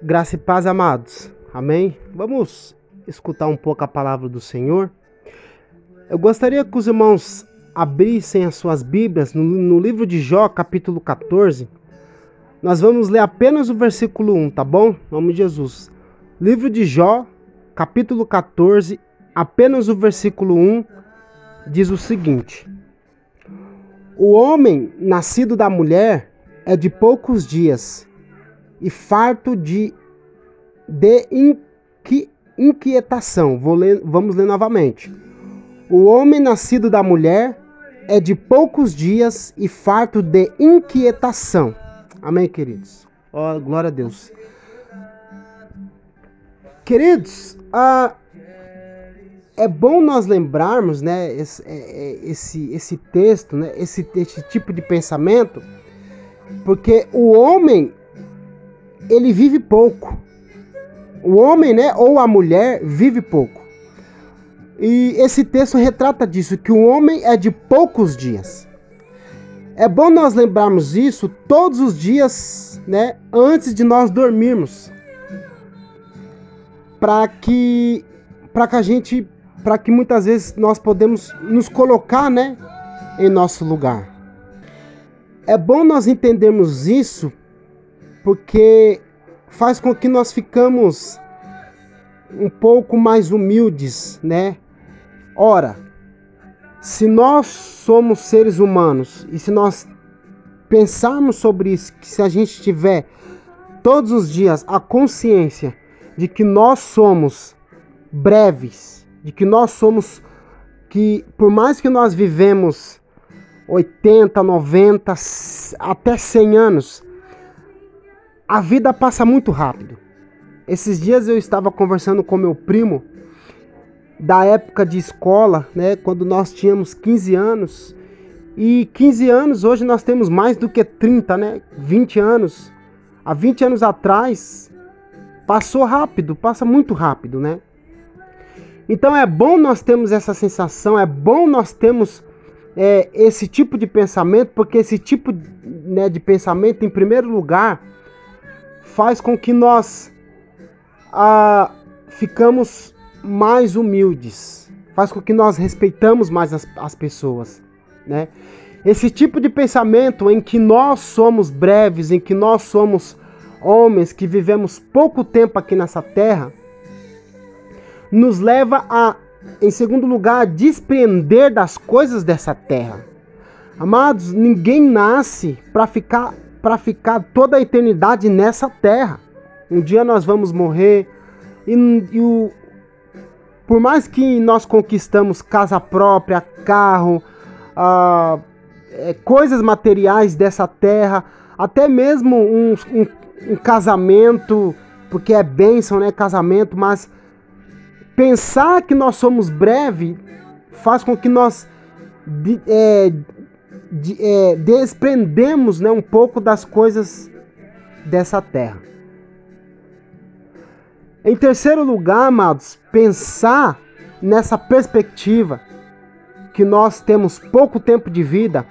Graça e paz, amados. Amém? Vamos escutar um pouco a palavra do Senhor. Eu gostaria que os irmãos abrissem as suas Bíblias no, no, livro de Jó, capítulo 14. Nós vamos ler apenas o versículo 1, tá bom? Em nome de Jesus. Livro de Jó, capítulo 14, apenas o versículo 1 diz o seguinte: O homem nascido da mulher é de poucos dias e farto de, de inqui, inquietação. Ler, vamos ler novamente. O homem nascido da mulher é de poucos dias e farto de inquietação. Amém, queridos? Oh, glória a Deus. Queridos, ah, é bom nós lembrarmos, né, esse, é, é, esse, esse texto, né, esse, esse tipo de pensamento, porque o homem ele vive pouco. O homem, né, ou a mulher vive pouco. E esse texto retrata disso, que o homem é de poucos dias. É bom nós lembrarmos isso todos os dias, né, antes de nós dormirmos. Para que para que a gente, para que muitas vezes nós podemos nos colocar, né, em nosso lugar. É bom nós entendermos isso porque faz com que nós ficamos um pouco mais humildes, né? Ora, se nós somos seres humanos e se nós pensarmos sobre isso, que se a gente tiver todos os dias a consciência de que nós somos breves, de que nós somos que por mais que nós vivemos 80, 90, até 100 anos, a vida passa muito rápido. Esses dias eu estava conversando com meu primo da época de escola, né, quando nós tínhamos 15 anos. E 15 anos, hoje nós temos mais do que 30, né? 20 anos. Há 20 anos atrás, passou rápido, passa muito rápido, né? Então é bom nós termos essa sensação, é bom nós termos é, esse tipo de pensamento, porque esse tipo né, de pensamento, em primeiro lugar, faz com que nós ah, ficamos mais humildes, faz com que nós respeitamos mais as, as pessoas, né? Esse tipo de pensamento em que nós somos breves, em que nós somos homens que vivemos pouco tempo aqui nessa terra, nos leva a, em segundo lugar, a desprender das coisas dessa terra. Amados, ninguém nasce para ficar para ficar toda a eternidade nessa terra. Um dia nós vamos morrer e, e o, por mais que nós conquistamos casa própria, carro, ah, é, coisas materiais dessa terra, até mesmo um, um, um, casamento, porque é bênção, né? Casamento, mas pensar que nós somos breve faz com que nós é, de, é, desprendemos né, um pouco das coisas dessa terra. Em terceiro lugar, amados, pensar nessa perspectiva que nós temos pouco tempo de vida.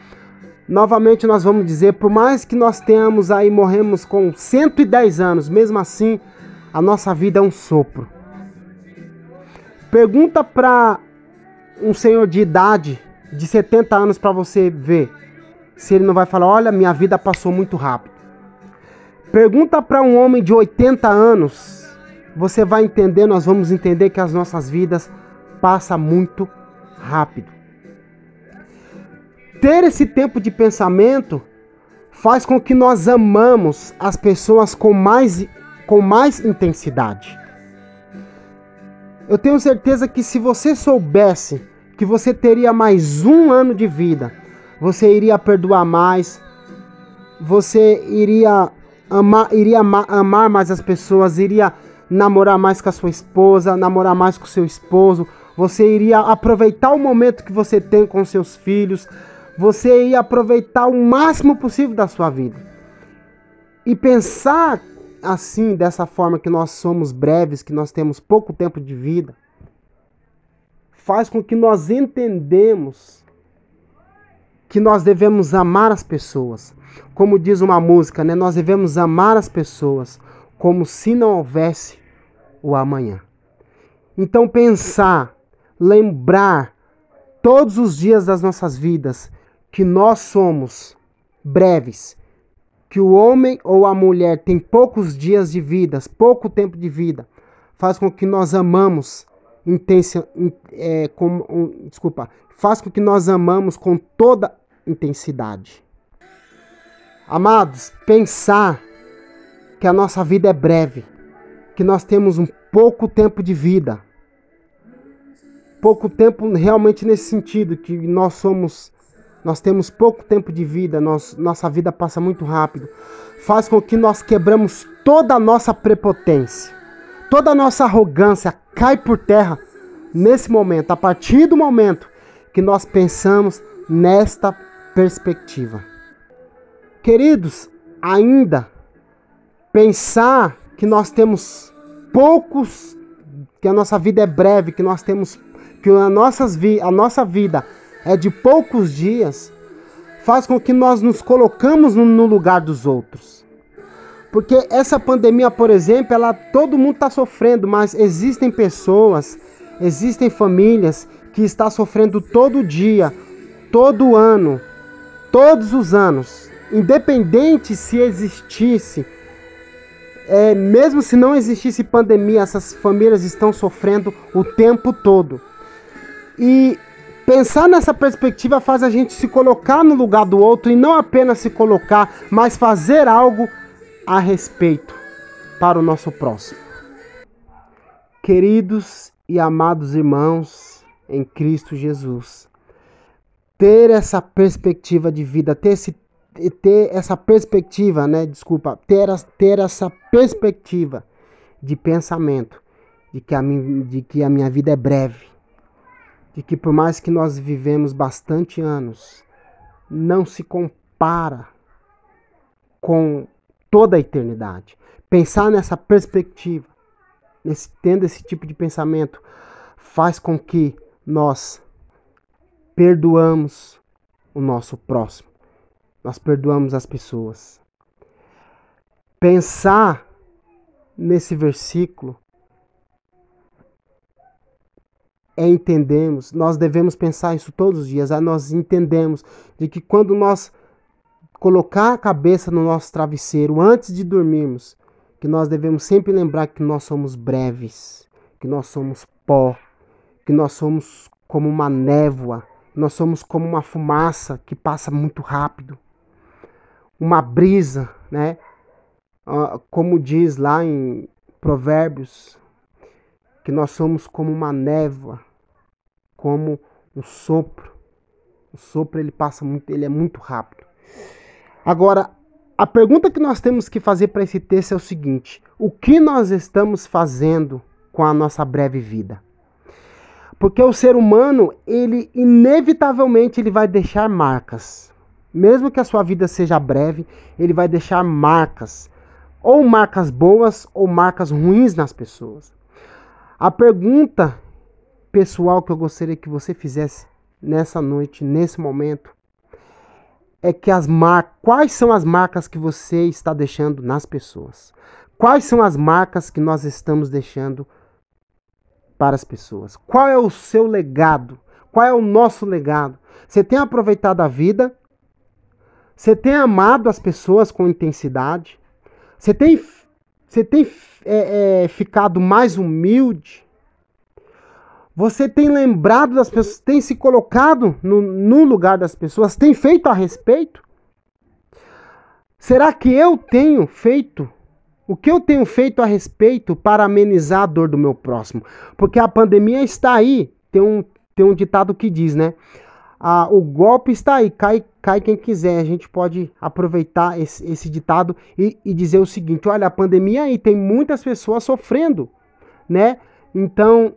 Novamente nós vamos dizer, por mais que nós tenhamos aí morremos com 110 anos, mesmo assim a nossa vida é um sopro. Pergunta para um senhor de idade de 70 anos para você ver se ele não vai falar: Olha, minha vida passou muito rápido. Pergunta para um homem de 80 anos, você vai entender, nós vamos entender que as nossas vidas passam muito rápido. Ter esse tempo de pensamento faz com que nós amamos as pessoas com mais, com mais intensidade. Eu tenho certeza que se você soubesse que você teria mais um ano de vida, você iria perdoar mais, você iria amar, iria amar, mais as pessoas, iria namorar mais com a sua esposa, namorar mais com o seu esposo, você iria aproveitar o momento que você tem com seus filhos, você ia aproveitar o máximo possível da sua vida. E pensar assim, dessa forma que nós somos breves, que nós temos pouco tempo de vida, faz com que nós entendemos que nós devemos amar as pessoas. Como diz uma música, né? Nós devemos amar as pessoas como se não houvesse o amanhã. Então, pensar, lembrar todos os dias das nossas vidas que nós somos breves, que o homem ou a mulher tem poucos dias de vida, pouco tempo de vida, faz com que nós amamos intensa, é, com, um, desculpa, faz com que nós amamos com toda intensidade. Amados, pensar que a nossa vida é breve, que nós temos um pouco tempo de vida, pouco tempo realmente nesse sentido que nós somos nós temos pouco tempo de vida, nós, nossa vida passa muito rápido, faz com que nós quebramos toda a nossa prepotência, toda a nossa arrogância cai por terra nesse momento, a partir do momento que nós pensamos nesta perspectiva. Queridos, ainda pensar que nós temos poucos, que a nossa vida é breve, que nós temos que a, nossas vi, a nossa vida é de poucos dias, faz com que nós nos colocamos no, no lugar dos outros. Porque essa pandemia, por exemplo, ela todo mundo está sofrendo, mas existem pessoas, existem famílias que estão sofrendo todo dia, todo ano, todos os anos, independente se existisse, é, mesmo se não existisse pandemia, essas famílias estão sofrendo o tempo todo. E pensar nessa perspectiva faz a gente se colocar no lugar do outro e não apenas se colocar, mas fazer algo a respeito para o nosso próximo. Queridos e amados irmãos em Cristo Jesus, ter essa perspectiva de vida, ter, esse, ter essa perspectiva, né? Desculpa, ter, ter essa perspectiva de pensamento de que, a, de que a minha vida é breve de que por mais que nós vivemos bastante anos, não se compara com toda a eternidade. Pensar nessa perspectiva, nesse, tendo esse tipo de pensamento, faz com que nós perdoamos o nosso próximo. Nós perdoamos as pessoas. Pensar nesse versículo é entendemos, nós devemos pensar isso todos os dias, nós entendemos de que quando nós colocar a cabeça no nosso travesseiro antes de dormirmos, que nós devemos sempre lembrar que nós somos breves, que nós somos pó, que nós somos como uma névoa, nós somos como uma fumaça que passa muito rápido, uma brisa, né? Como diz lá em Provérbios, que nós somos como uma névoa como um sopro. O sopro ele passa muito, ele é muito rápido. Agora, a pergunta que nós temos que fazer para esse texto é o seguinte: o que nós estamos fazendo com a nossa breve vida? Porque o ser humano, ele inevitavelmente ele vai deixar marcas. Mesmo que a sua vida seja breve, ele vai deixar marcas, ou marcas boas ou marcas ruins nas pessoas. A pergunta pessoal que eu gostaria que você fizesse nessa noite, nesse momento, é que as mar... quais são as marcas que você está deixando nas pessoas? Quais são as marcas que nós estamos deixando para as pessoas? Qual é o seu legado? Qual é o nosso legado? Você tem aproveitado a vida? Você tem amado as pessoas com intensidade? Você tem, você tem é, é, ficado mais humilde? Você tem lembrado das pessoas, tem se colocado no, no lugar das pessoas, tem feito a respeito? Será que eu tenho feito o que eu tenho feito a respeito para amenizar a dor do meu próximo? Porque a pandemia está aí. Tem um, tem um ditado que diz, né? Ah, o golpe está aí, cai, cai quem quiser. A gente pode aproveitar esse, esse ditado e, e dizer o seguinte: olha, a pandemia aí tem muitas pessoas sofrendo, né? Então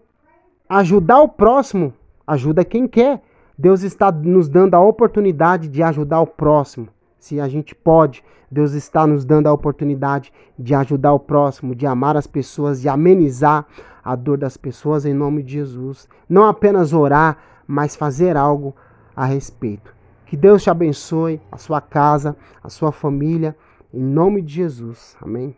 Ajudar o próximo ajuda quem quer. Deus está nos dando a oportunidade de ajudar o próximo. Se a gente pode, Deus está nos dando a oportunidade de ajudar o próximo, de amar as pessoas, de amenizar a dor das pessoas em nome de Jesus. Não apenas orar, mas fazer algo a respeito. Que Deus te abençoe, a sua casa, a sua família, em nome de Jesus. Amém.